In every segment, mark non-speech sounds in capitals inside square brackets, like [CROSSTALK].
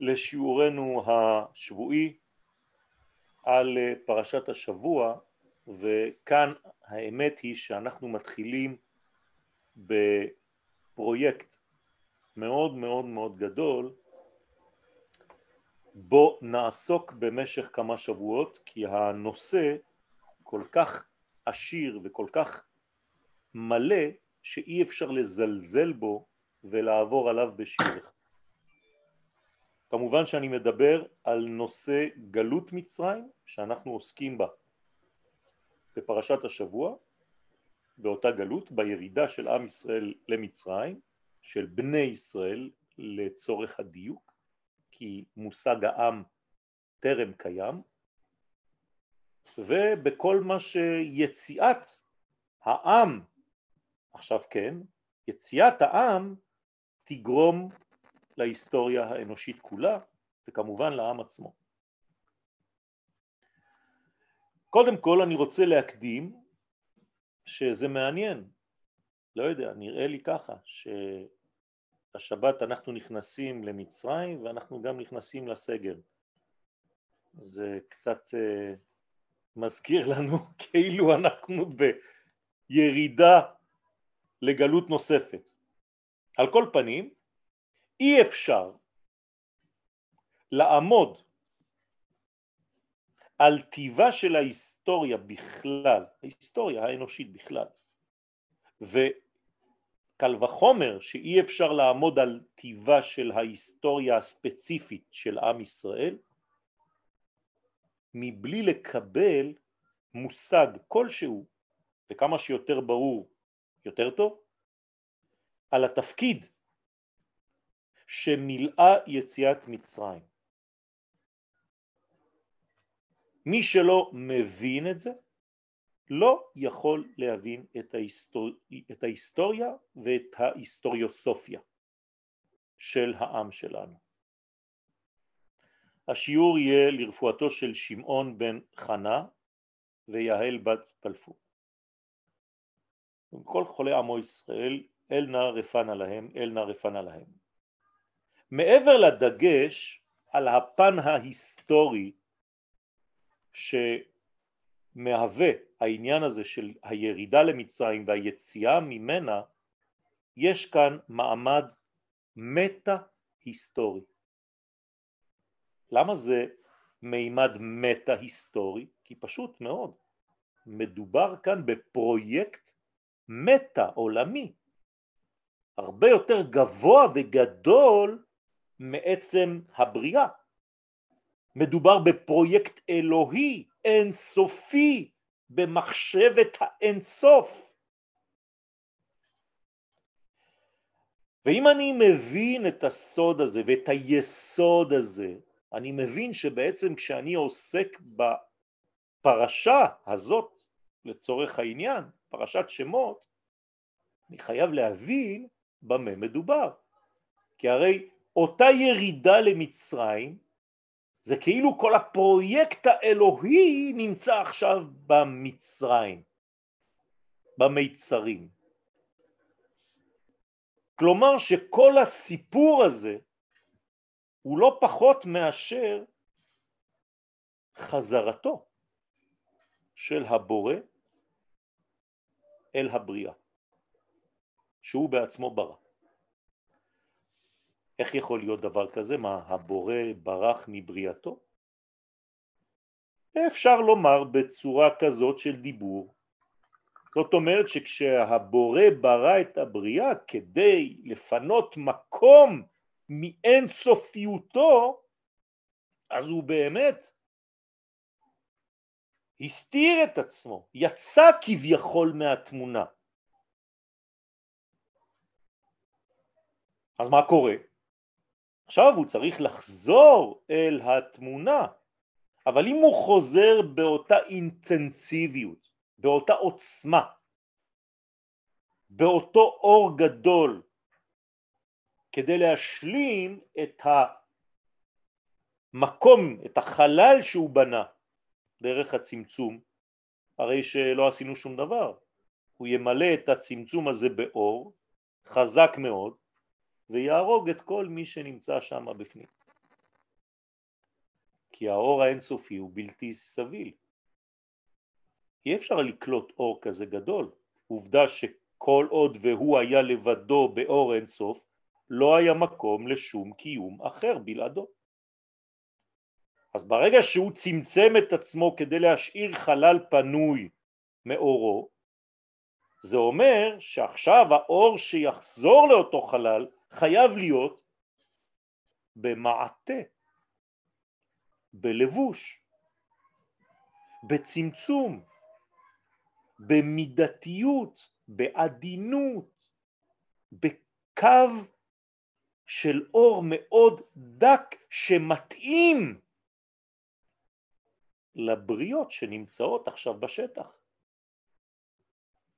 לשיעורנו השבועי על פרשת השבוע וכאן האמת היא שאנחנו מתחילים בפרויקט מאוד מאוד מאוד גדול בו נעסוק במשך כמה שבועות כי הנושא כל כך עשיר וכל כך מלא שאי אפשר לזלזל בו ולעבור עליו בשיעור אחד. כמובן שאני מדבר על נושא גלות מצרים שאנחנו עוסקים בה בפרשת השבוע, באותה גלות, בירידה של עם ישראל למצרים, של בני ישראל לצורך הדיוק, כי מושג העם טרם קיים, ובכל מה שיציאת העם, עכשיו כן, יציאת העם תגרום להיסטוריה האנושית כולה וכמובן לעם עצמו. קודם כל אני רוצה להקדים שזה מעניין, לא יודע, נראה לי ככה, שהשבת אנחנו נכנסים למצרים ואנחנו גם נכנסים לסגר. זה קצת uh, מזכיר לנו [LAUGHS] כאילו אנחנו בירידה לגלות נוספת. על כל פנים, אי אפשר לעמוד על טיבה של ההיסטוריה בכלל, ההיסטוריה האנושית בכלל, וקל וחומר שאי אפשר לעמוד על טיבה של ההיסטוריה הספציפית של עם ישראל, מבלי לקבל מושג כלשהו, וכמה שיותר ברור יותר טוב, על התפקיד שמילאה יציאת מצרים. מי שלא מבין את זה לא יכול להבין את, ההיסטור... את ההיסטוריה ואת ההיסטוריוסופיה של העם שלנו. השיעור יהיה לרפואתו של שמעון בן חנה ויהל בת פלפו. כל חולי עמו ישראל אל נא רפנה להם, אל נא רפנה להם. מעבר לדגש על הפן ההיסטורי שמהווה העניין הזה של הירידה למצרים והיציאה ממנה, יש כאן מעמד מטה היסטורי. למה זה מימד מטה היסטורי? כי פשוט מאוד, מדובר כאן בפרויקט מטה עולמי, הרבה יותר גבוה וגדול מעצם הבריאה. מדובר בפרויקט אלוהי אינסופי במחשבת האינסוף. ואם אני מבין את הסוד הזה ואת היסוד הזה, אני מבין שבעצם כשאני עוסק בפרשה הזאת, לצורך העניין, פרשת שמות, אני חייב להבין במה מדובר. כי הרי אותה ירידה למצרים זה כאילו כל הפרויקט האלוהי נמצא עכשיו במצרים, במיצרים. כלומר שכל הסיפור הזה הוא לא פחות מאשר חזרתו של הבורא אל הבריאה, שהוא בעצמו ברא. איך יכול להיות דבר כזה? מה, הבורא ברח מבריאתו? אפשר לומר בצורה כזאת של דיבור. זאת אומרת שכשהבורא ברא את הבריאה כדי לפנות מקום מאין סופיותו, אז הוא באמת הסתיר את עצמו, יצא כביכול מהתמונה. אז מה קורה? עכשיו הוא צריך לחזור אל התמונה, אבל אם הוא חוזר באותה אינטנסיביות, באותה עוצמה, באותו אור גדול, כדי להשלים את המקום, את החלל שהוא בנה דרך הצמצום, הרי שלא עשינו שום דבר. הוא ימלא את הצמצום הזה באור חזק מאוד, ויהרוג את כל מי שנמצא שם בפנים. כי האור האינסופי הוא בלתי סביל. אי אפשר לקלוט אור כזה גדול. עובדה שכל עוד והוא היה לבדו באור אינסוף, לא היה מקום לשום קיום אחר בלעדו. אז ברגע שהוא צמצם את עצמו כדי להשאיר חלל פנוי מאורו, זה אומר שעכשיו האור שיחזור לאותו חלל חייב להיות במעטה, בלבוש, בצמצום, במידתיות, בעדינות, בקו של אור מאוד דק שמתאים לבריות שנמצאות עכשיו בשטח.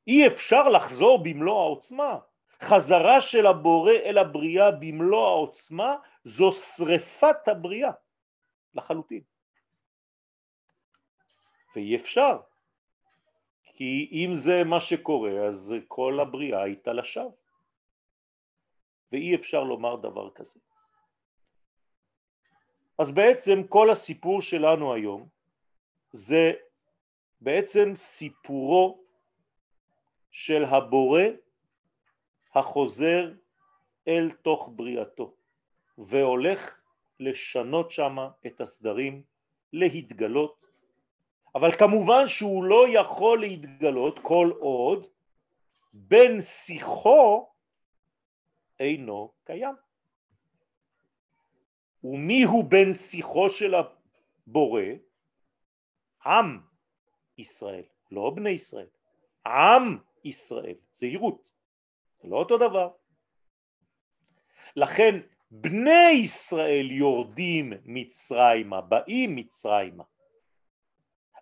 אי אפשר לחזור במלוא העוצמה. חזרה של הבורא אל הבריאה במלוא העוצמה זו שריפת הבריאה לחלוטין. ואי אפשר, כי אם זה מה שקורה אז כל הבריאה הייתה לשווא. ואי אפשר לומר דבר כזה. אז בעצם כל הסיפור שלנו היום זה בעצם סיפורו של הבורא החוזר אל תוך בריאתו והולך לשנות שמה את הסדרים, להתגלות, אבל כמובן שהוא לא יכול להתגלות כל עוד בן שיחו אינו קיים. ומי הוא בן שיחו של הבורא? עם ישראל, לא בני ישראל, עם ישראל, זהירות, זה לא אותו דבר. לכן בני ישראל יורדים מצרימה, באים מצרימה,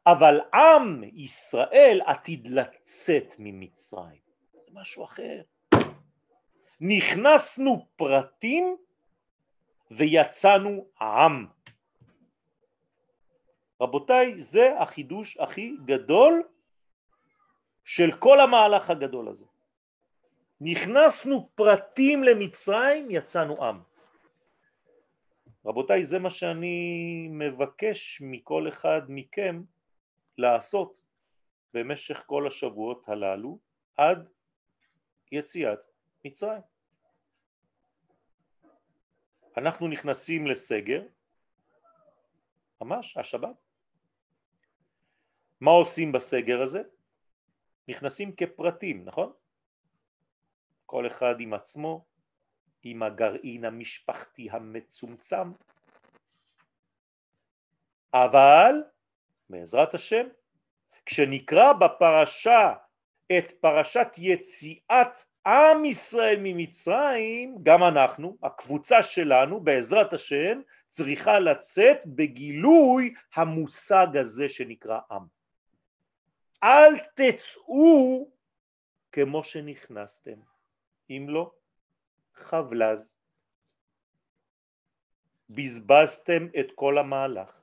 אבל עם ישראל עתיד לצאת ממצרים, זה משהו אחר. נכנסנו פרטים ויצאנו עם. רבותיי, זה החידוש הכי גדול של כל המהלך הגדול הזה. נכנסנו פרטים למצרים, יצאנו עם. רבותיי, זה מה שאני מבקש מכל אחד מכם לעשות במשך כל השבועות הללו עד יציאת מצרים. אנחנו נכנסים לסגר, ממש השבת. מה עושים בסגר הזה? נכנסים כפרטים, נכון? כל אחד עם עצמו, עם הגרעין המשפחתי המצומצם, אבל בעזרת השם, כשנקרא בפרשה את פרשת יציאת עם ישראל ממצרים, גם אנחנו, הקבוצה שלנו, בעזרת השם, צריכה לצאת בגילוי המושג הזה שנקרא עם. אל תצאו כמו שנכנסתם, אם לא, חבלז. בזבזתם את כל המהלך.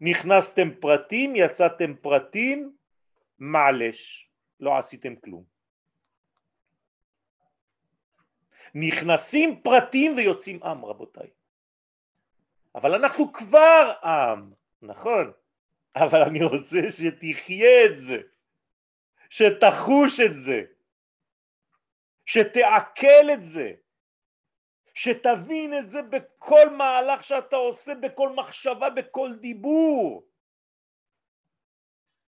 נכנסתם פרטים, יצאתם פרטים, מעלש, לא עשיתם כלום. נכנסים פרטים ויוצאים עם רבותיי. אבל אנחנו כבר עם, נכון, אבל אני רוצה שתחיה את זה, שתחוש את זה, שתעכל את זה, שתבין את זה בכל מהלך שאתה עושה, בכל מחשבה, בכל דיבור.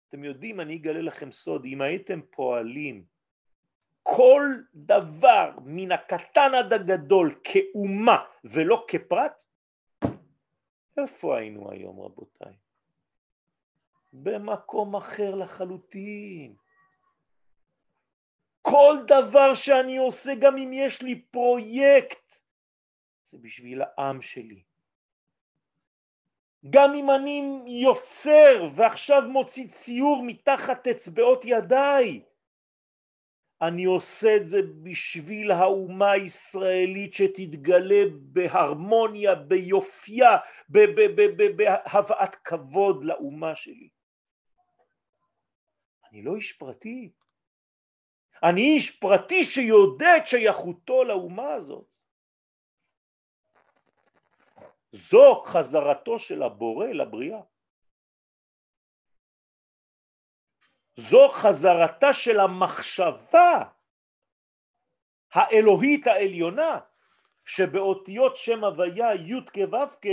אתם יודעים, אני אגלה לכם סוד, אם הייתם פועלים כל דבר מן הקטן עד הגדול כאומה ולא כפרט, איפה היינו היום רבותיי? במקום אחר לחלוטין. כל דבר שאני עושה, גם אם יש לי פרויקט, זה בשביל העם שלי. גם אם אני יוצר ועכשיו מוציא ציור מתחת אצבעות ידיי, אני עושה את זה בשביל האומה הישראלית שתתגלה בהרמוניה, ביופייה, בהבאת כבוד לאומה שלי. אני לא איש פרטי, אני איש פרטי שיודע את שייכותו לאומה הזאת. זו חזרתו של הבורא לבריאה. זו חזרתה של המחשבה האלוהית העליונה שבאותיות שם הוויה י' כו'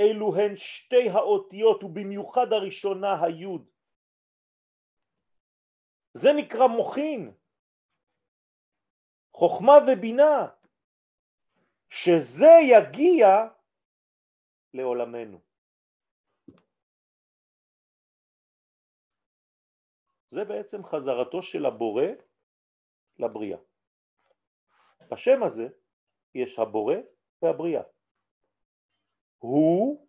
אלו הן שתי האותיות ובמיוחד הראשונה היוד. זה נקרא מוחין, חוכמה ובינה, שזה יגיע לעולמנו. זה בעצם חזרתו של הבורא לבריאה. בשם הזה יש הבורא והבריאה. הוא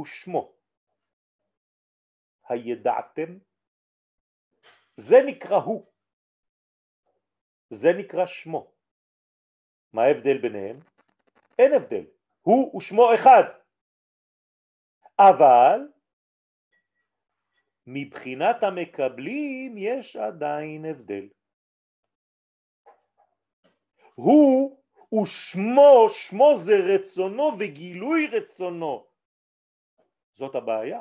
ושמו. הידעתם? זה נקרא הוא. זה נקרא שמו. מה ההבדל ביניהם? אין הבדל. הוא ושמו אחד. אבל מבחינת המקבלים יש עדיין הבדל. הוא ושמו, שמו זה רצונו וגילוי רצונו. זאת הבעיה.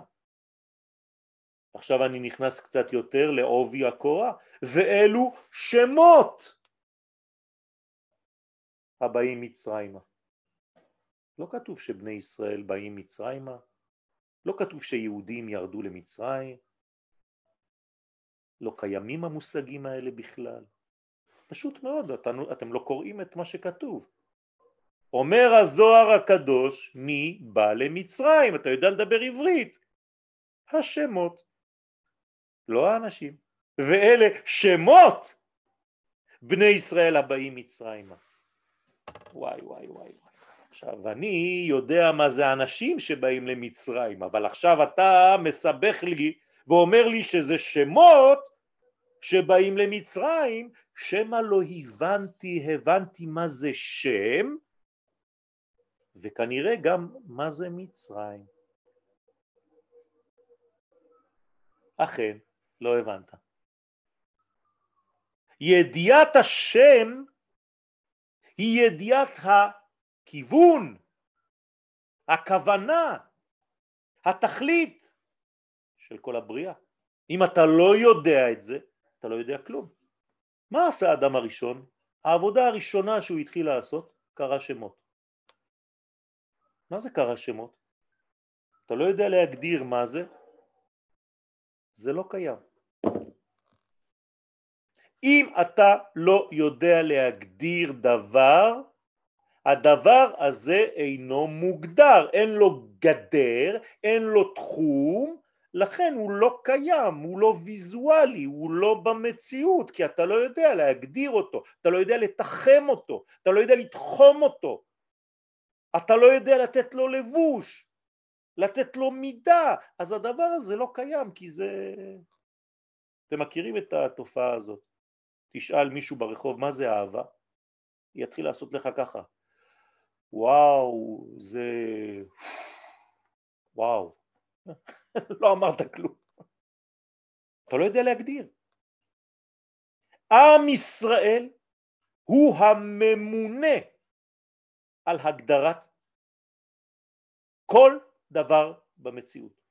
עכשיו אני נכנס קצת יותר לעובי הקורה, ואלו שמות הבאים מצרימה. לא כתוב שבני ישראל באים מצרימה, לא כתוב שיהודים ירדו למצרים, לא קיימים המושגים האלה בכלל. פשוט מאוד, אתם, לא קוראים את מה שכתוב. אומר הזוהר הקדוש, מי בא למצרים? אתה יודע לדבר עברית. השמות, לא האנשים. ואלה שמות בני ישראל הבאים מצרימה. וואי וואי וואי. עכשיו אני יודע מה זה אנשים שבאים למצרים, אבל עכשיו אתה מסבך לי ואומר לי שזה שמות שבאים למצרים, שמא לא הבנתי, הבנתי מה זה שם, וכנראה גם מה זה מצרים. אכן, לא הבנת. ידיעת השם היא ידיעת הכיוון, הכוונה, התכלית של כל הבריאה. אם אתה לא יודע את זה, אתה לא יודע כלום. מה עשה האדם הראשון? העבודה הראשונה שהוא התחיל לעשות, קרא שמות. מה זה קרא שמות? אתה לא יודע להגדיר מה זה, זה לא קיים. אם אתה לא יודע להגדיר דבר, הדבר הזה אינו מוגדר, אין לו גדר, אין לו תחום, לכן הוא לא קיים, הוא לא ויזואלי, הוא לא במציאות, כי אתה לא יודע להגדיר אותו, אתה לא יודע לתחם אותו, אתה לא יודע לתחום אותו, אתה לא יודע לתת לו לבוש, לתת לו מידה, אז הדבר הזה לא קיים כי זה... אתם מכירים את התופעה הזאת, תשאל מישהו ברחוב מה זה אהבה, יתחיל לעשות לך ככה, וואו, זה... וואו, [LAUGHS] לא אמרת כלום. אתה לא יודע להגדיר. עם ישראל הוא הממונה על הגדרת כל דבר במציאות.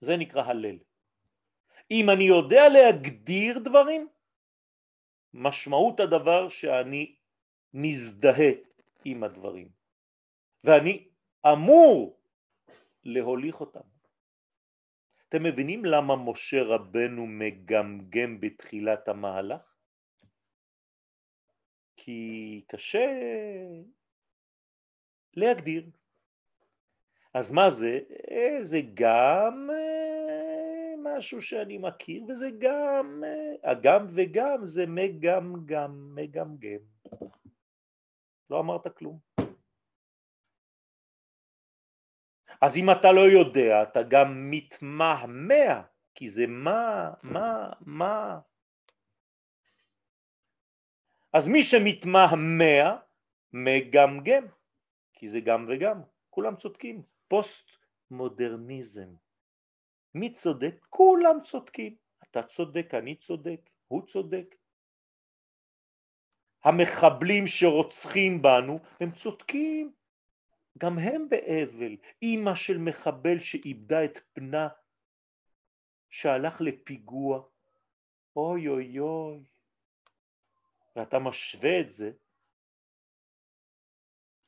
זה נקרא הלל. אם אני יודע להגדיר דברים, משמעות הדבר שאני מזדהה עם הדברים ואני אמור להוליך אותם. אתם מבינים למה משה רבנו מגמגם בתחילת המהלך? כי קשה להגדיר. אז מה זה? אה, זה גם אה, משהו שאני מכיר וזה גם, אה, הגם וגם זה מגמגם, מגמגם. לא אמרת כלום. אז אם אתה לא יודע, אתה גם מתמהמה, כי זה מה, מה, מה. אז מי שמתמהמה, מגמגם, כי זה גם וגם, כולם צודקים, פוסט מודרניזם. מי צודק? כולם צודקים. אתה צודק, אני צודק, הוא צודק. המחבלים שרוצחים בנו, הם צודקים, גם הם באבל. אימא של מחבל שאיבדה את בנה, שהלך לפיגוע, אוי אוי אוי. ואתה משווה את זה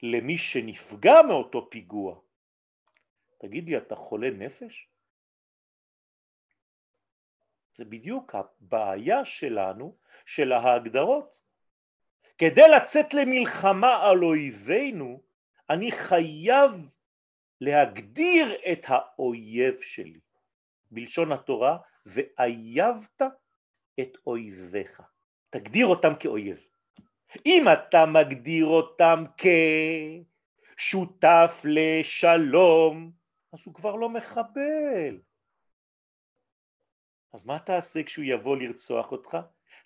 למי שנפגע מאותו פיגוע. תגיד לי, אתה חולה נפש? זה בדיוק הבעיה שלנו, של ההגדרות. כדי לצאת למלחמה על אויבינו, אני חייב להגדיר את האויב שלי. בלשון התורה, ואייבת את אויביך. תגדיר אותם כאויב. אם אתה מגדיר אותם כשותף לשלום, אז הוא כבר לא מחבל. אז מה תעשה כשהוא יבוא לרצוח אותך?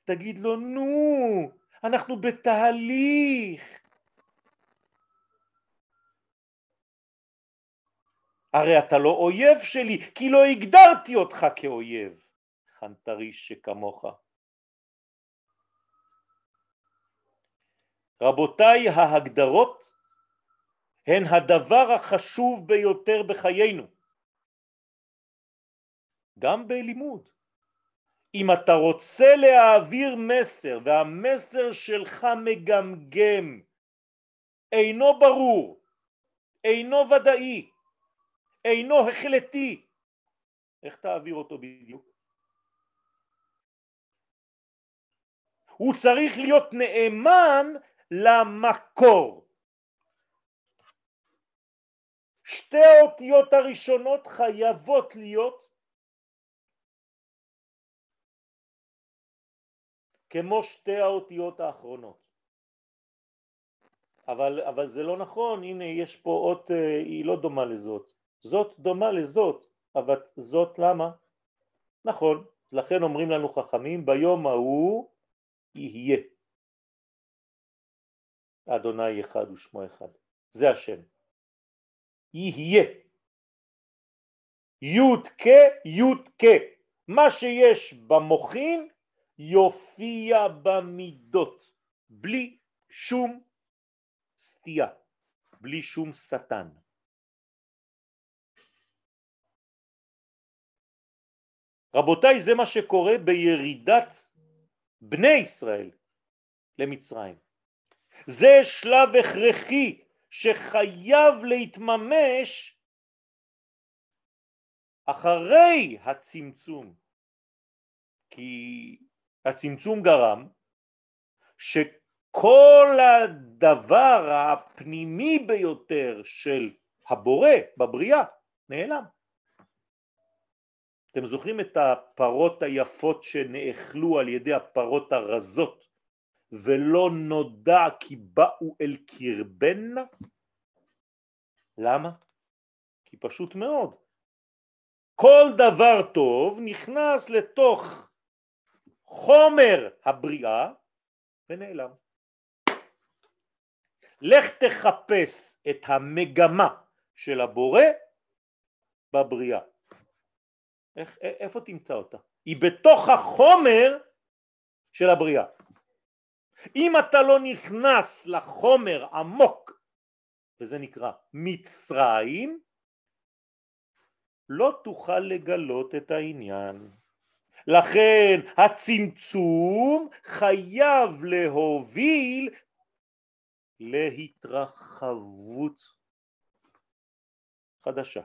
תגיד לו, נו, אנחנו בתהליך. הרי אתה לא אויב שלי, כי לא הגדרתי אותך כאויב, חנטריש שכמוך. רבותיי, ההגדרות הן הדבר החשוב ביותר בחיינו, גם בלימוד. אם אתה רוצה להעביר מסר והמסר שלך מגמגם, אינו ברור, אינו ודאי, אינו החלטי, איך תעביר אותו בדיוק? הוא צריך להיות נאמן למקור. שתי האותיות הראשונות חייבות להיות כמו שתי האותיות האחרונות. אבל, אבל זה לא נכון, הנה יש פה אות, אה, היא לא דומה לזאת. זאת דומה לזאת, אבל זאת למה? נכון, לכן אומרים לנו חכמים ביום ההוא יהיה. אדוני אחד ושמו אחד, זה השם. יהיה. י"ק י"ק, מה שיש במוחין יופיע במידות, בלי שום סטייה, בלי שום שטן. רבותיי, זה מה שקורה בירידת בני ישראל למצרים. זה שלב הכרחי שחייב להתממש אחרי הצמצום, כי הצמצום גרם שכל הדבר הפנימי ביותר של הבורא בבריאה נעלם. אתם זוכרים את הפרות היפות שנאכלו על ידי הפרות הרזות ולא נודע כי באו אל קרבנה? למה? כי פשוט מאוד. כל דבר טוב נכנס לתוך חומר הבריאה ונעלם. לך תחפש את המגמה של הבורא בבריאה. איך, איפה תמצא אותה? היא בתוך החומר של הבריאה. אם אתה לא נכנס לחומר עמוק, וזה נקרא מצרים, לא תוכל לגלות את העניין. לכן הצמצום חייב להוביל להתרחבות חדשה.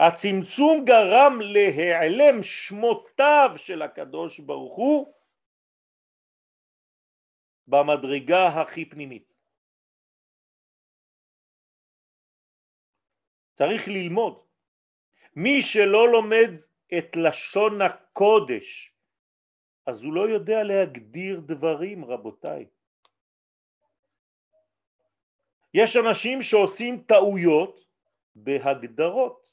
הצמצום גרם להיעלם שמותיו של הקדוש ברוך הוא במדרגה הכי פנימית. צריך ללמוד. מי שלא לומד את לשון הקודש, אז הוא לא יודע להגדיר דברים, רבותיי. יש אנשים שעושים טעויות בהגדרות.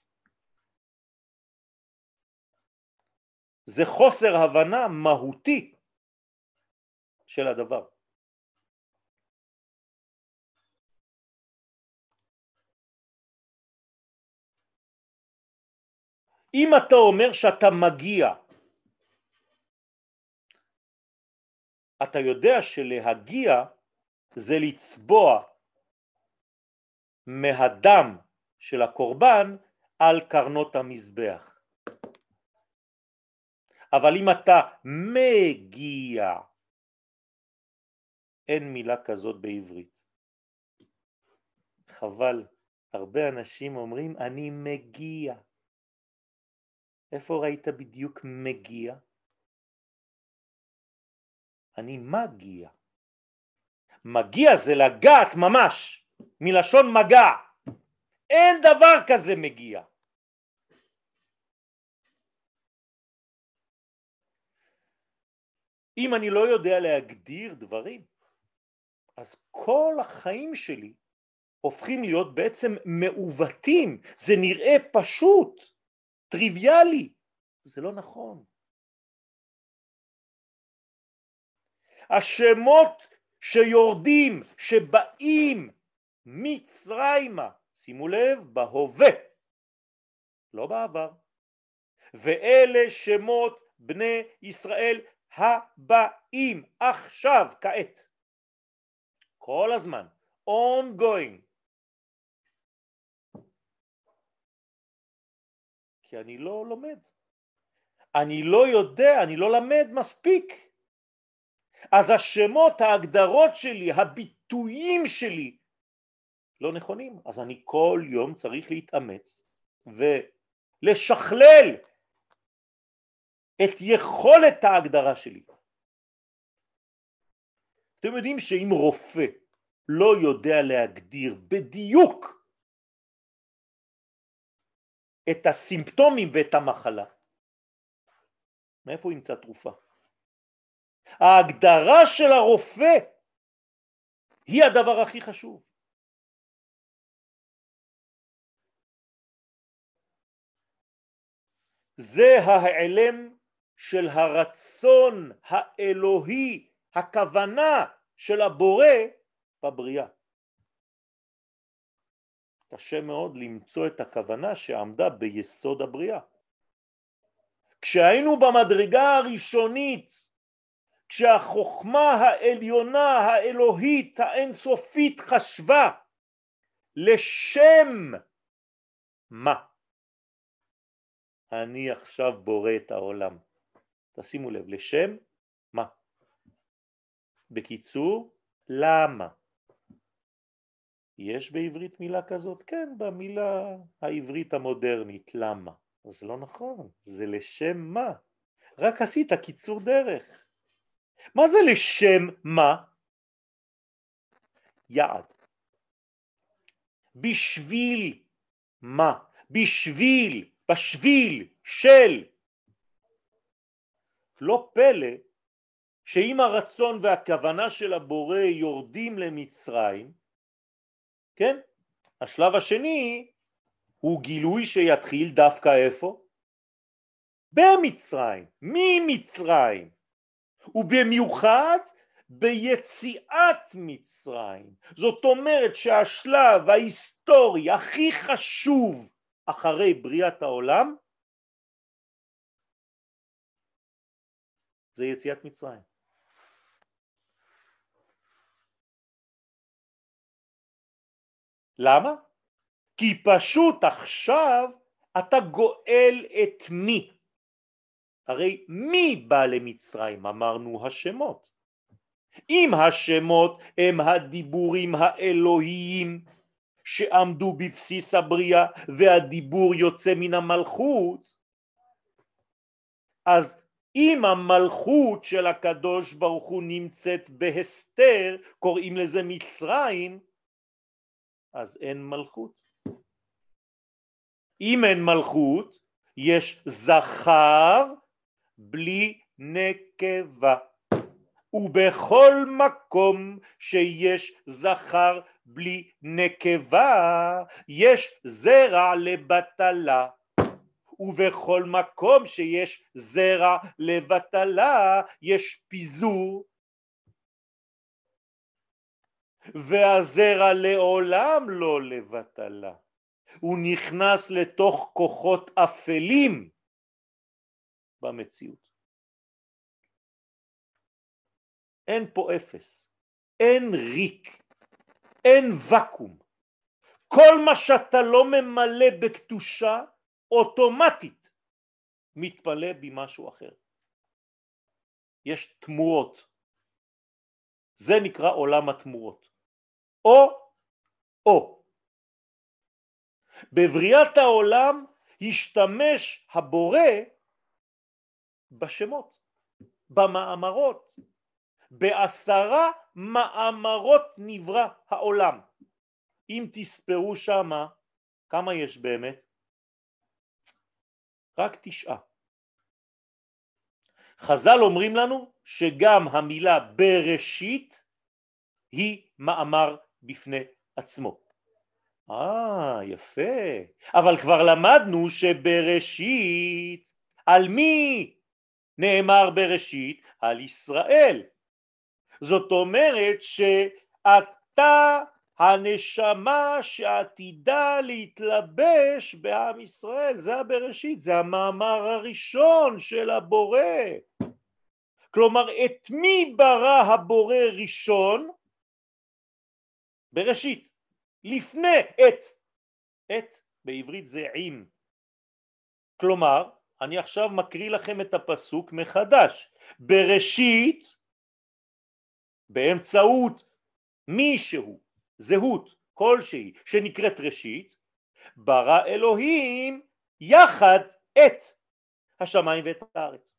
זה חוסר הבנה מהותי של הדבר. אם אתה אומר שאתה מגיע אתה יודע שלהגיע זה לצבוע מהדם של הקורבן על קרנות המזבח. אבל אם אתה מגיע, אין מילה כזאת בעברית. חבל, הרבה אנשים אומרים אני מגיע. איפה ראית בדיוק מגיע? אני מגיע. מגיע זה לגעת ממש, מלשון מגע. אין דבר כזה מגיע. אם אני לא יודע להגדיר דברים, אז כל החיים שלי הופכים להיות בעצם מעוותים, זה נראה פשוט, טריוויאלי, זה לא נכון. השמות שיורדים, שבאים מצרימה, שימו לב, בהווה, לא בעבר. ואלה שמות בני ישראל הבאים, עכשיו, כעת. כל הזמן, ongoing. כי אני לא לומד. אני לא יודע, אני לא למד מספיק. אז השמות, ההגדרות שלי, הביטויים שלי לא נכונים, אז אני כל יום צריך להתאמץ ולשכלל את יכולת ההגדרה שלי. אתם יודעים שאם רופא לא יודע להגדיר בדיוק את הסימפטומים ואת המחלה, מאיפה ימצא תרופה? ההגדרה של הרופא היא הדבר הכי חשוב. זה ההעלם של הרצון האלוהי, הכוונה של הבורא בבריאה. קשה מאוד למצוא את הכוונה שעמדה ביסוד הבריאה. כשהיינו במדרגה הראשונית כשהחוכמה העליונה האלוהית האינסופית חשבה לשם מה? אני עכשיו בורא את העולם. תשימו לב לשם מה? בקיצור למה יש בעברית מילה כזאת? כן, במילה העברית המודרנית, למה? זה לא נכון, זה לשם מה? רק עשית קיצור דרך. מה זה לשם מה? יעד. בשביל מה? בשביל, בשביל, של. לא פלא שאם הרצון והכוונה של הבורא יורדים למצרים, כן? השלב השני הוא גילוי שיתחיל דווקא איפה? במצרים, ממצרים. ובמיוחד ביציאת מצרים. זאת אומרת שהשלב ההיסטורי הכי חשוב אחרי בריאת העולם זה יציאת מצרים. למה? כי פשוט עכשיו אתה גואל את מי? הרי מי בא למצרים? אמרנו השמות. אם השמות הם הדיבורים האלוהיים שעמדו בבסיס הבריאה והדיבור יוצא מן המלכות, אז אם המלכות של הקדוש ברוך הוא נמצאת בהסתר, קוראים לזה מצרים, אז אין מלכות. אם אין מלכות, יש זכר בלי נקבה ובכל מקום שיש זכר בלי נקבה יש זרע לבטלה ובכל מקום שיש זרע לבטלה יש פיזור והזרע לעולם לא לבטלה הוא נכנס לתוך כוחות אפלים במציאות. אין פה אפס, אין ריק, אין ואקום. כל מה שאתה לא ממלא בקדושה, אוטומטית מתפלא בי משהו אחר. יש תמורות. זה נקרא עולם התמורות. או, או. בבריאת העולם השתמש הבורא בשמות, במאמרות. בעשרה מאמרות נברא העולם. אם תספרו שמה, כמה יש באמת? רק תשעה. חז"ל אומרים לנו שגם המילה בראשית היא מאמר בפני עצמו. אה, יפה. אבל כבר למדנו שבראשית, על מי נאמר בראשית? על ישראל. זאת אומרת שאתה הנשמה שעתידה להתלבש בעם ישראל, זה הבראשית, זה המאמר הראשון של הבורא. כלומר, את מי ברא הבורא ראשון? בראשית, לפני את. את בעברית זה עם. כלומר, אני עכשיו מקריא לכם את הפסוק מחדש. בראשית, באמצעות מישהו, זהות כלשהי שנקראת ראשית, ברא אלוהים יחד את השמיים ואת הארץ.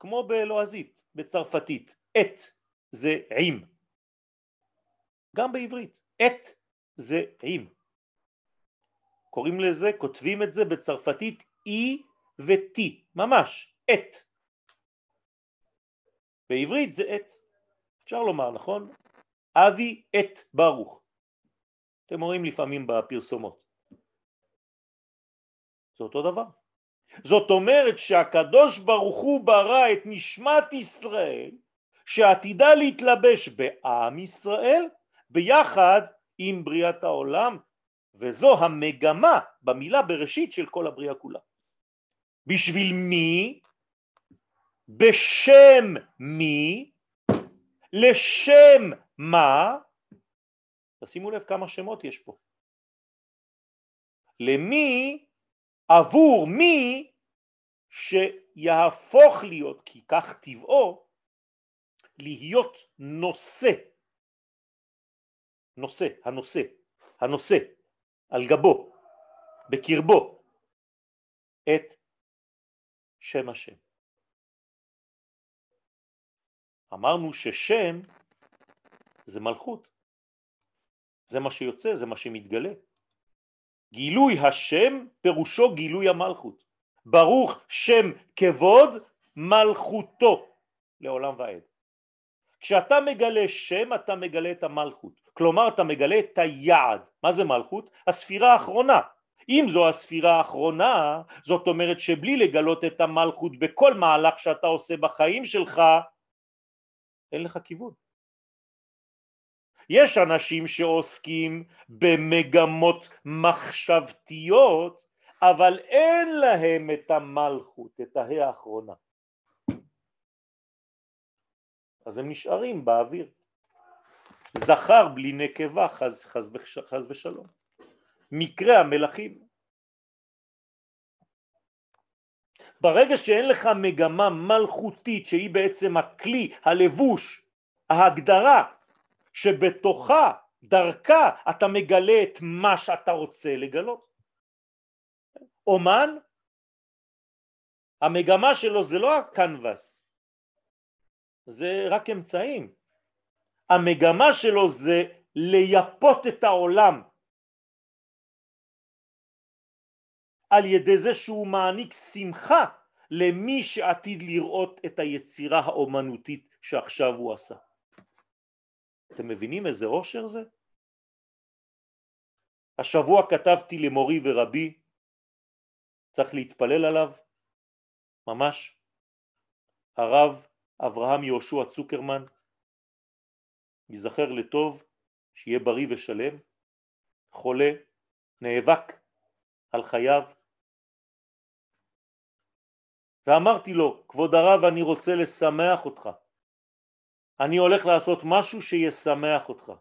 כמו בלועזית, בצרפתית, את זה עם. גם בעברית, את זה עם. קוראים לזה, כותבים את זה בצרפתית אי ו-T, ממש, את. בעברית זה את. אפשר לומר, נכון? אבי את ברוך. אתם רואים לפעמים בפרסומות. זה אותו דבר. זאת אומרת שהקדוש ברוך הוא ברא את נשמת ישראל שעתידה להתלבש בעם ישראל ביחד עם בריאת העולם וזו המגמה במילה בראשית של כל הבריאה כולה. בשביל מי? בשם מי? לשם מה? תשימו לב כמה שמות יש פה. למי, עבור מי שיהפוך להיות, כי כך טבעו, להיות נושא, נושא, הנושא, הנושא, על גבו, בקרבו, את שם השם. אמרנו ששם זה מלכות, זה מה שיוצא, זה מה שמתגלה. גילוי השם פירושו גילוי המלכות. ברוך שם כבוד מלכותו לעולם ועד. כשאתה מגלה שם אתה מגלה את המלכות, כלומר אתה מגלה את היעד. מה זה מלכות? הספירה האחרונה. אם זו הספירה האחרונה, זאת אומרת שבלי לגלות את המלכות בכל מהלך שאתה עושה בחיים שלך, אין לך כיוון. יש אנשים שעוסקים במגמות מחשבתיות אבל אין להם את המלכות, את ההא האחרונה. אז הם נשארים באוויר. זכר בלי נקבה חז, חז, חז ושלום. מקרה המלכים. ברגע שאין לך מגמה מלכותית שהיא בעצם הכלי, הלבוש, ההגדרה שבתוכה, דרכה, אתה מגלה את מה שאתה רוצה לגלות. אומן, המגמה שלו זה לא הקנבס, זה רק אמצעים. המגמה שלו זה לייפות את העולם על ידי זה שהוא מעניק שמחה למי שעתיד לראות את היצירה האומנותית שעכשיו הוא עשה. אתם מבינים איזה עושר זה? השבוע כתבתי למורי ורבי, צריך להתפלל עליו, ממש, הרב אברהם יהושע צוקרמן, ייזכר לטוב, שיהיה בריא ושלם, חולה, נאבק על חייו, ואמרתי לו, כבוד הרב אני רוצה לשמח אותך, אני הולך לעשות משהו שישמח אותך,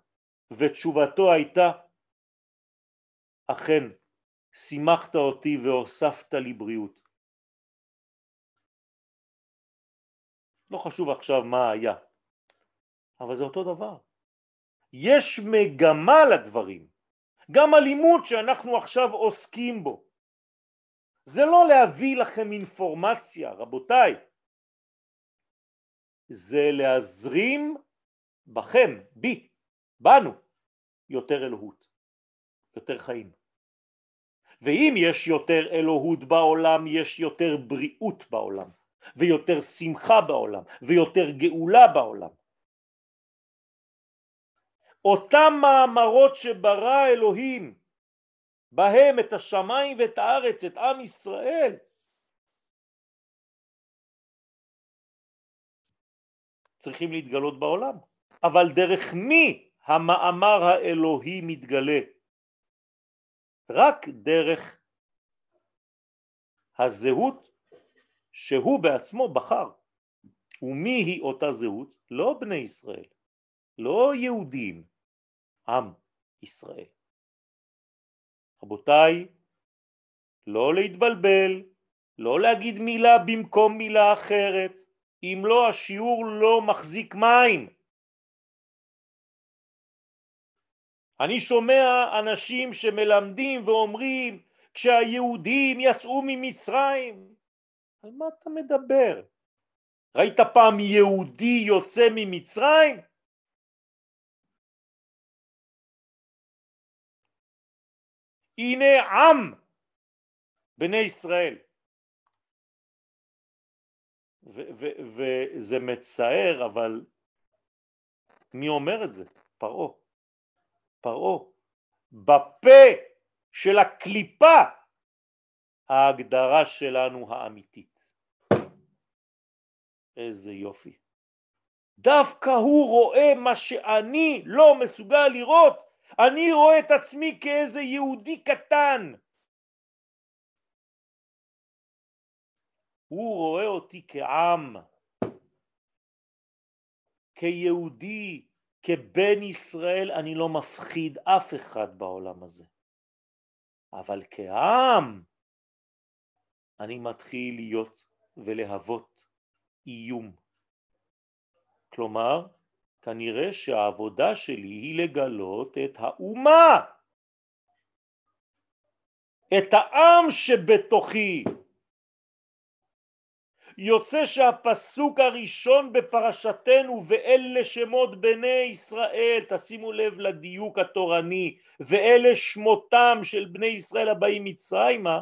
ותשובתו הייתה, אכן, שימחת אותי והוספת לי בריאות. לא חשוב עכשיו מה היה, אבל זה אותו דבר. יש מגמה לדברים, גם הלימוד שאנחנו עכשיו עוסקים בו. זה לא להביא לכם אינפורמציה, רבותיי, זה להזרים בכם, בי, בנו, יותר אלוהות, יותר חיים. ואם יש יותר אלוהות בעולם, יש יותר בריאות בעולם, ויותר שמחה בעולם, ויותר גאולה בעולם. אותם מאמרות שברא אלוהים בהם את השמיים ואת הארץ, את עם ישראל, צריכים להתגלות בעולם. אבל דרך מי המאמר האלוהי מתגלה? רק דרך הזהות שהוא בעצמו בחר. ומי היא אותה זהות? לא בני ישראל, לא יהודים, עם ישראל. רבותיי, לא להתבלבל, לא להגיד מילה במקום מילה אחרת, אם לא השיעור לא מחזיק מים. אני שומע אנשים שמלמדים ואומרים כשהיהודים יצאו ממצרים, על מה אתה מדבר? ראית פעם יהודי יוצא ממצרים? הנה עם בני ישראל. וזה מצער אבל מי אומר את זה? פרעה. פרעה. בפה של הקליפה ההגדרה שלנו האמיתית. איזה יופי. דווקא הוא רואה מה שאני לא מסוגל לראות אני רואה את עצמי כאיזה יהודי קטן. הוא רואה אותי כעם, כיהודי, כבן ישראל, אני לא מפחיד אף אחד בעולם הזה. אבל כעם אני מתחיל להיות ולהוות איום. כלומר, כנראה שהעבודה שלי היא לגלות את האומה, את העם שבתוכי. יוצא שהפסוק הראשון בפרשתנו ואלה שמות בני ישראל, תשימו לב לדיוק התורני, ואלה שמותם של בני ישראל הבאים מצרימה,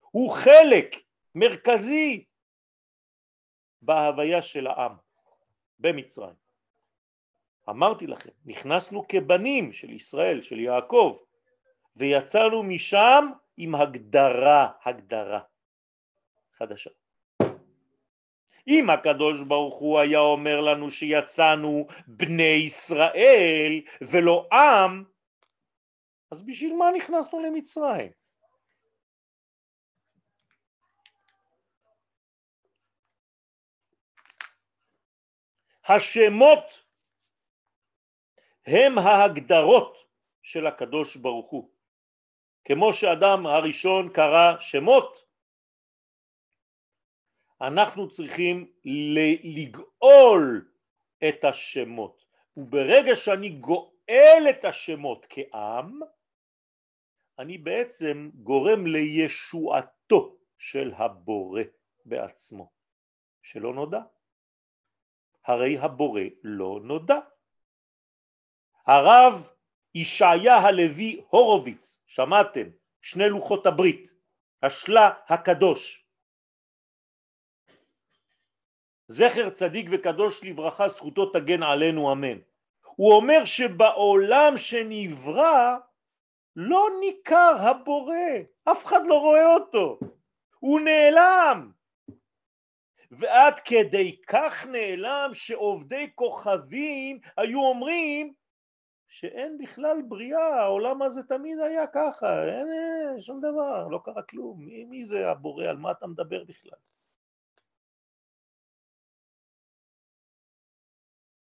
הוא חלק מרכזי בהוויה של העם במצרים. אמרתי לכם, נכנסנו כבנים של ישראל, של יעקב, ויצאנו משם עם הגדרה, הגדרה חדשה. אם הקדוש ברוך הוא היה אומר לנו שיצאנו בני ישראל ולא עם, אז בשביל מה נכנסנו למצרים? השמות הם ההגדרות של הקדוש ברוך הוא. כמו שאדם הראשון קרא שמות, אנחנו צריכים לגאול את השמות. וברגע שאני גואל את השמות כעם, אני בעצם גורם לישועתו של הבורא בעצמו, שלא נודע. הרי הבורא לא נודע. הרב ישעיה הלוי הורוביץ, שמעתם? שני לוחות הברית, השלה הקדוש. זכר צדיק וקדוש לברכה זכותו תגן עלינו אמן. הוא אומר שבעולם שנברא לא ניכר הבורא, אף אחד לא רואה אותו, הוא נעלם. ועד כדי כך נעלם שעובדי כוכבים היו אומרים שאין בכלל בריאה, העולם הזה תמיד היה ככה, אין, אין שום דבר, לא קרה כלום, מי, מי זה הבורא, על מה אתה מדבר בכלל?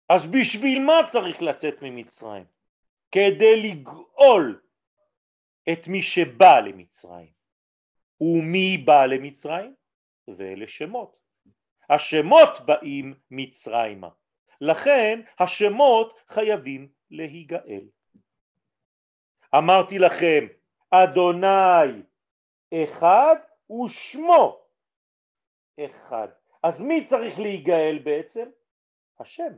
אז בשביל מה צריך לצאת ממצרים? כדי לגאול את מי שבא למצרים. ומי בא למצרים? ואלה שמות. השמות באים מצרימה. לכן השמות חייבים להיגאל. אמרתי לכם, אדוני אחד ושמו אחד. אז מי צריך להיגאל בעצם? השם.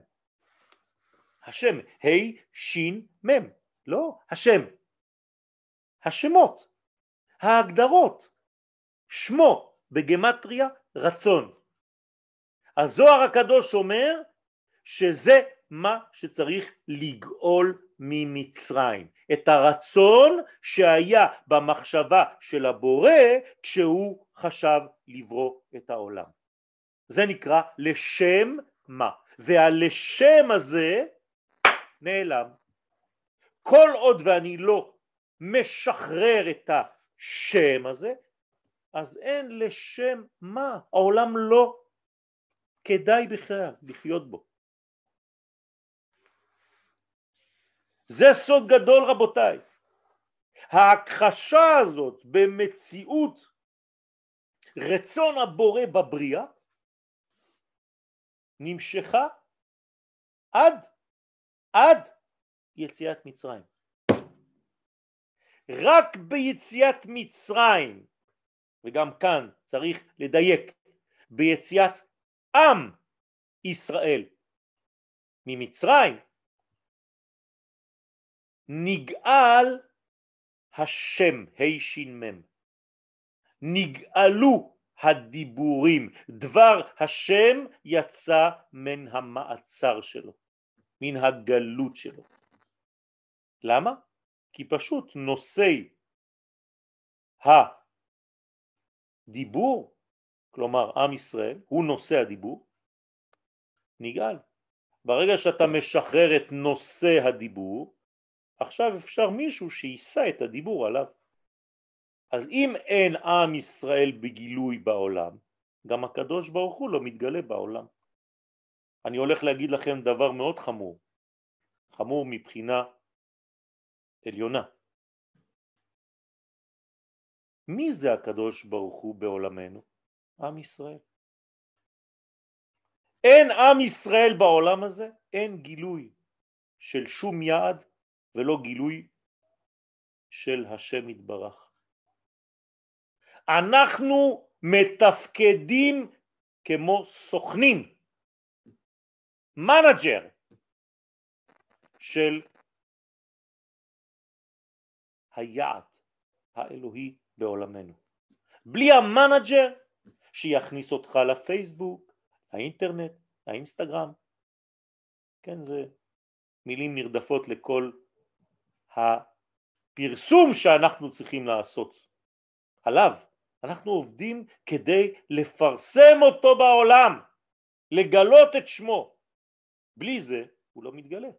השם, ה' ש' מ', לא השם. השמות, ההגדרות, שמו בגמטריה רצון. הזוהר הקדוש אומר שזה מה שצריך לגאול ממצרים, את הרצון שהיה במחשבה של הבורא כשהוא חשב לברוא את העולם. זה נקרא לשם מה, והלשם הזה נעלם. כל עוד ואני לא משחרר את השם הזה, אז אין לשם מה, העולם לא כדאי בכלל לחיות בו. זה סוד גדול רבותיי. ההכחשה הזאת במציאות רצון הבורא בבריאה נמשכה עד, עד יציאת מצרים. רק ביציאת מצרים, וגם כאן צריך לדייק, ביציאת עם ישראל ממצרים נגאל השם ה' נגאלו הדיבורים דבר השם יצא מן המעצר שלו מן הגלות שלו. למה? כי פשוט נושאי הדיבור כלומר עם ישראל הוא נושא הדיבור נגאל. ברגע שאתה משחרר את נושא הדיבור עכשיו אפשר מישהו שיישא את הדיבור עליו. אז אם אין עם ישראל בגילוי בעולם, גם הקדוש ברוך הוא לא מתגלה בעולם. אני הולך להגיד לכם דבר מאוד חמור, חמור מבחינה עליונה. מי זה הקדוש ברוך הוא בעולמנו? עם ישראל. אין עם ישראל בעולם הזה, אין גילוי של שום יעד ולא גילוי של השם יתברך. אנחנו מתפקדים כמו סוכנים, manager של היעד האלוהי בעולמנו. בלי ה manager שיכניס אותך לפייסבוק, לאינטרנט, לאינסטגרם, כן זה מילים נרדפות לכל הפרסום שאנחנו צריכים לעשות עליו. אנחנו עובדים כדי לפרסם אותו בעולם, לגלות את שמו. בלי זה הוא לא מתגלה.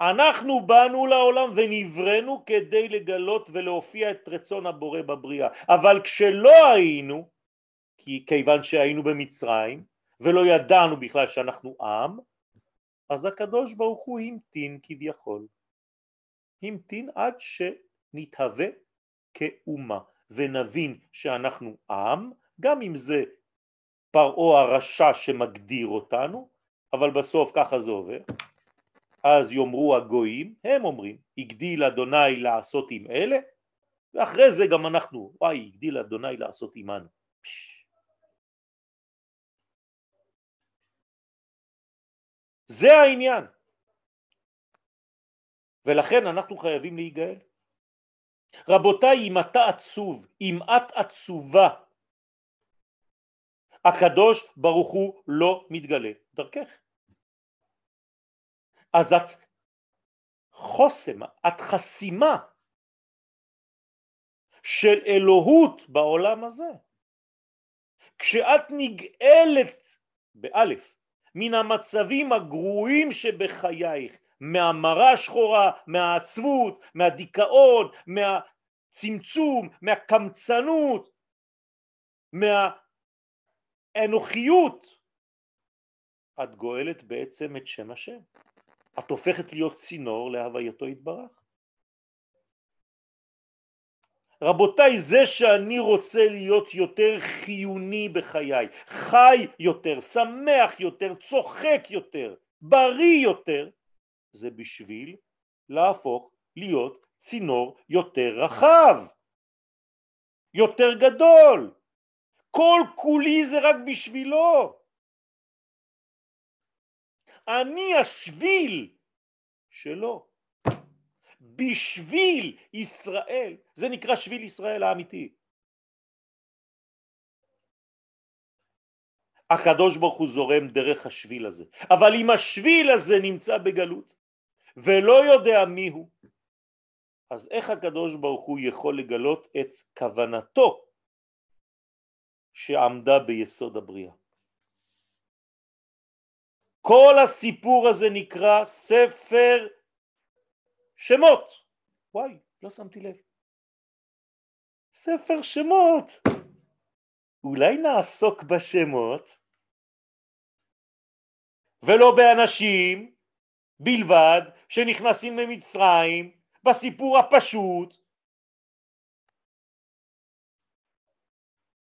אנחנו באנו לעולם ונבראנו כדי לגלות ולהופיע את רצון הבורא בבריאה, אבל כשלא היינו, כי כיוון שהיינו במצרים ולא ידענו בכלל שאנחנו עם, אז הקדוש ברוך הוא המתין כביכול. המתין עד שנתהווה כאומה ונבין שאנחנו עם, גם אם זה פרעה הרשע שמגדיר אותנו, אבל בסוף ככה זה עובר. אז יאמרו הגויים, הם אומרים, הגדיל אדוני לעשות עם אלה, ואחרי זה גם אנחנו, וואי, הגדיל אדוני לעשות עמנו. זה העניין. ולכן אנחנו חייבים להיגאל. רבותיי, אם אתה עצוב, אם את עצובה, הקדוש ברוך הוא לא מתגלה דרכך. אז את חוסם, את חסימה של אלוהות בעולם הזה. כשאת נגאלת באלף מן המצבים הגרועים שבחייך מהמרה השחורה, מהעצבות, מהדיכאון, מהצמצום, מהקמצנות, מהאנוכיות, את גואלת בעצם את שם השם. את הופכת להיות צינור להווייתו יתברך. רבותיי, זה שאני רוצה להיות יותר חיוני בחיי, חי יותר, שמח יותר, צוחק יותר, בריא יותר, זה בשביל להפוך להיות צינור יותר רחב, יותר גדול. כל כולי זה רק בשבילו. אני השביל שלו. בשביל ישראל, זה נקרא שביל ישראל האמיתי. הקדוש ברוך הוא זורם דרך השביל הזה, אבל אם השביל הזה נמצא בגלות ולא יודע מי הוא, אז איך הקדוש ברוך הוא יכול לגלות את כוונתו שעמדה ביסוד הבריאה? כל הסיפור הזה נקרא ספר שמות. וואי, לא שמתי לב. ספר שמות. אולי נעסוק בשמות ולא באנשים בלבד שנכנסים למצרים בסיפור הפשוט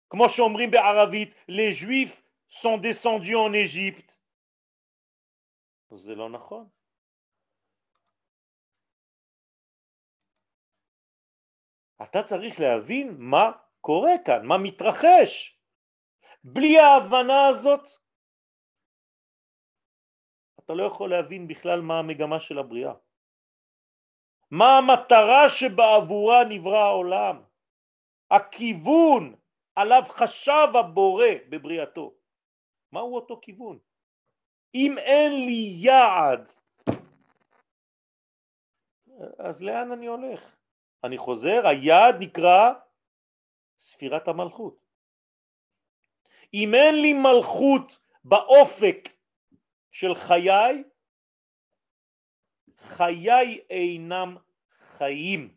כמו שאומרים בערבית les descendus en Égypte זה לא נכון אתה צריך להבין מה קורה כאן, מה מתרחש. בלי ההבנה הזאת אתה לא יכול להבין בכלל מה המגמה של הבריאה. מה המטרה שבעבורה נברא העולם, הכיוון עליו חשב הבורא בבריאתו. מהו אותו כיוון? אם אין לי יעד, אז לאן אני הולך? אני חוזר, היעד נקרא ספירת המלכות. אם אין לי מלכות באופק של חיי, חיי אינם חיים.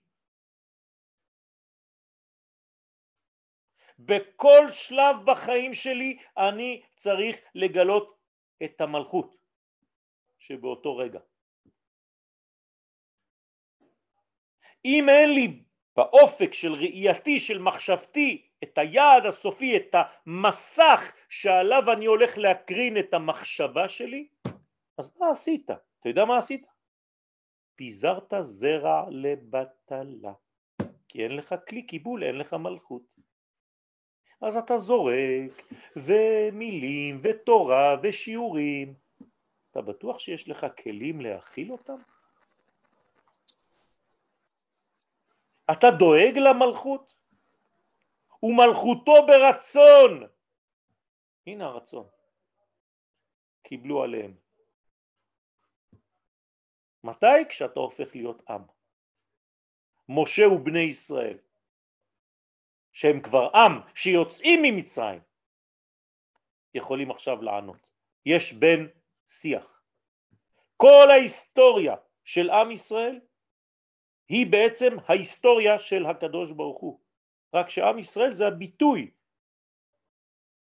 בכל שלב בחיים שלי אני צריך לגלות את המלכות שבאותו רגע. אם אין לי באופק של ראייתי, של מחשבתי, את היעד הסופי, את המסך שעליו אני הולך להקרין את המחשבה שלי, אז מה עשית? אתה יודע מה עשית? פיזרת זרע לבטלה, כי אין לך כלי קיבול, אין לך מלכות. אז אתה זורק, ומילים, ותורה, ושיעורים. אתה בטוח שיש לך כלים להכיל אותם? אתה דואג למלכות? ומלכותו ברצון. הנה הרצון. קיבלו עליהם. מתי? כשאתה הופך להיות עם. משה ובני ישראל, שהם כבר עם, שיוצאים ממצרים, יכולים עכשיו לענות. יש בין שיח. כל ההיסטוריה של עם ישראל היא בעצם ההיסטוריה של הקדוש ברוך הוא. רק שעם ישראל זה הביטוי,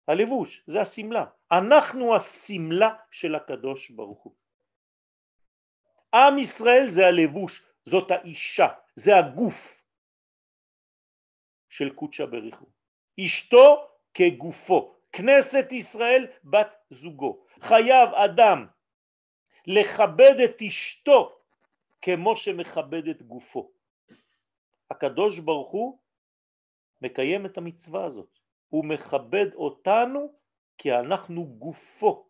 הלבוש, זה הסמלה. אנחנו הסמלה של הקדוש ברוך הוא. עם ישראל זה הלבוש, זאת האישה, זה הגוף של קודשא בריחו. אשתו כגופו, כנסת ישראל בת זוגו. חייב אדם לכבד את אשתו כמו שמכבד את גופו. הקדוש ברוך הוא מקיים את המצווה הזאת, הוא מכבד אותנו כי אנחנו גופו,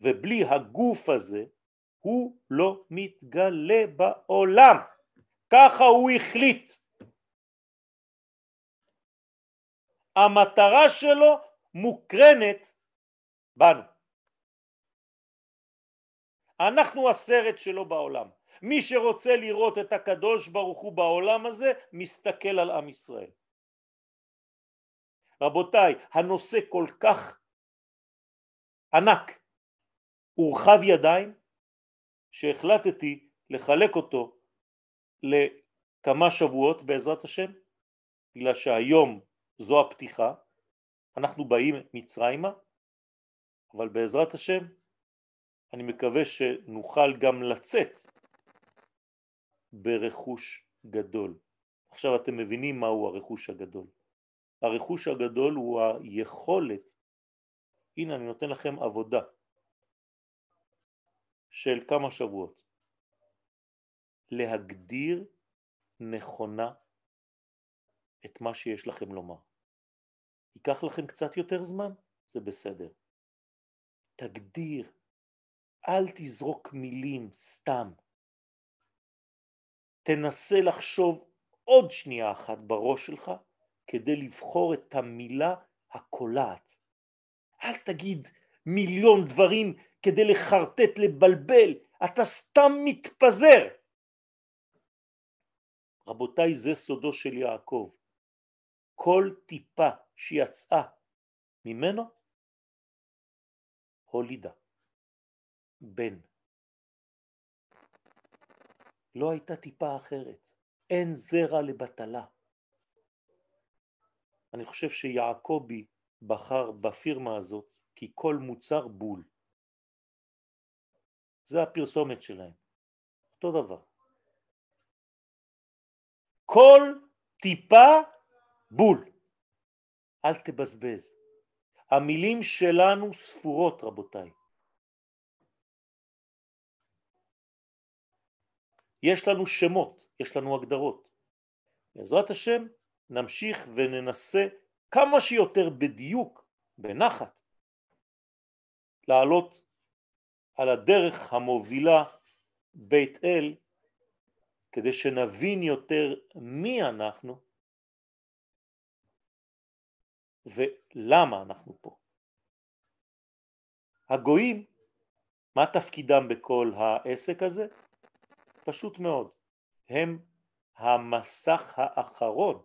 ובלי הגוף הזה הוא לא מתגלה בעולם, ככה הוא החליט. המטרה שלו מוקרנת בנו. אנחנו הסרט שלו בעולם. מי שרוצה לראות את הקדוש ברוך הוא בעולם הזה, מסתכל על עם ישראל. רבותיי, הנושא כל כך ענק, ורחב ידיים, שהחלטתי לחלק אותו לכמה שבועות בעזרת השם, בגלל שהיום זו הפתיחה, אנחנו באים מצרימה, אבל בעזרת השם אני מקווה שנוכל גם לצאת ברכוש גדול. עכשיו אתם מבינים מהו הרכוש הגדול. הרכוש הגדול הוא היכולת, הנה אני נותן לכם עבודה של כמה שבועות, להגדיר נכונה את מה שיש לכם לומר. ייקח לכם קצת יותר זמן, זה בסדר. תגדיר, אל תזרוק מילים סתם. תנסה לחשוב עוד שנייה אחת בראש שלך כדי לבחור את המילה הקולעת. אל תגיד מיליון דברים כדי לחרטט, לבלבל, אתה סתם מתפזר. רבותיי, זה סודו של יעקב. כל טיפה שיצאה ממנו הולידה בן. לא הייתה טיפה אחרת, אין זרע לבטלה. אני חושב שיעקבי בחר בפירמה הזאת כי כל מוצר בול. זה הפרסומת שלהם, אותו דבר. כל טיפה בול. אל תבזבז. המילים שלנו ספורות רבותיי. יש לנו שמות, יש לנו הגדרות. בעזרת השם נמשיך וננסה כמה שיותר בדיוק, בנחת, לעלות על הדרך המובילה בית אל כדי שנבין יותר מי אנחנו ולמה אנחנו פה. הגויים, מה תפקידם בכל העסק הזה? פשוט מאוד, הם המסך האחרון,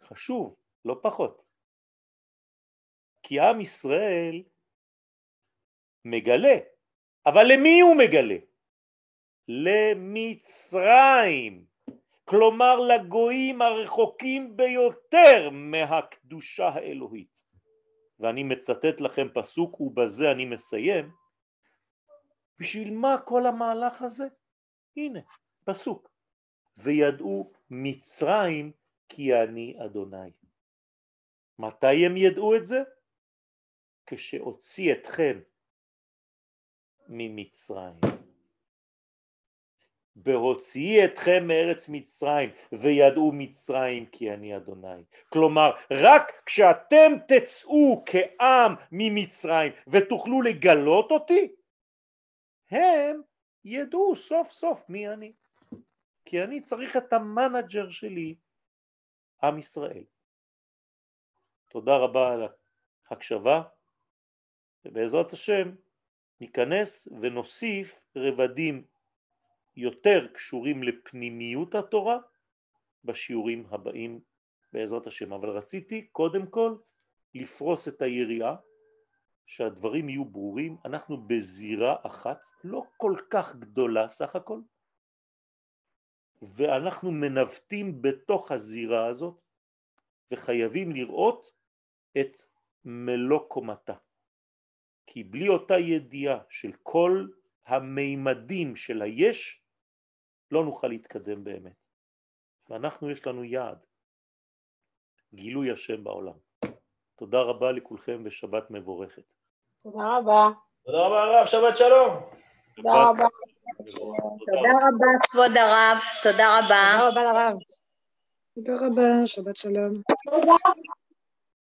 חשוב, לא פחות. כי עם ישראל מגלה, אבל למי הוא מגלה? למצרים. כלומר לגויים הרחוקים ביותר מהקדושה האלוהית. ואני מצטט לכם פסוק ובזה אני מסיים. בשביל מה כל המהלך הזה? הנה, פסוק. וידעו מצרים כי אני אדוני. מתי הם ידעו את זה? כשהוציא אתכם ממצרים. בהוציאי אתכם מארץ מצרים וידעו מצרים כי אני אדוני. כלומר רק כשאתם תצאו כעם ממצרים ותוכלו לגלות אותי הם ידעו סוף סוף מי אני. כי אני צריך את המנג'ר שלי עם ישראל. תודה רבה על ההקשבה ובעזרת השם ניכנס ונוסיף רבדים יותר קשורים לפנימיות התורה בשיעורים הבאים בעזרת השם. אבל רציתי קודם כל לפרוס את היריעה, שהדברים יהיו ברורים. אנחנו בזירה אחת, לא כל כך גדולה סך הכל, ואנחנו מנווטים בתוך הזירה הזאת וחייבים לראות את מלוא קומתה. כי בלי אותה ידיעה של כל המימדים של היש, לא נוכל להתקדם באמת. ואנחנו יש לנו יעד, גילוי השם בעולם. תודה רבה לכולכם ושבת מבורכת. תודה רבה. תודה רבה הרב, שבת שלום. תודה רבה. תודה רבה, כבוד הרב. תודה רבה. תודה רבה לרב. תודה רבה, שבת שלום. תודה.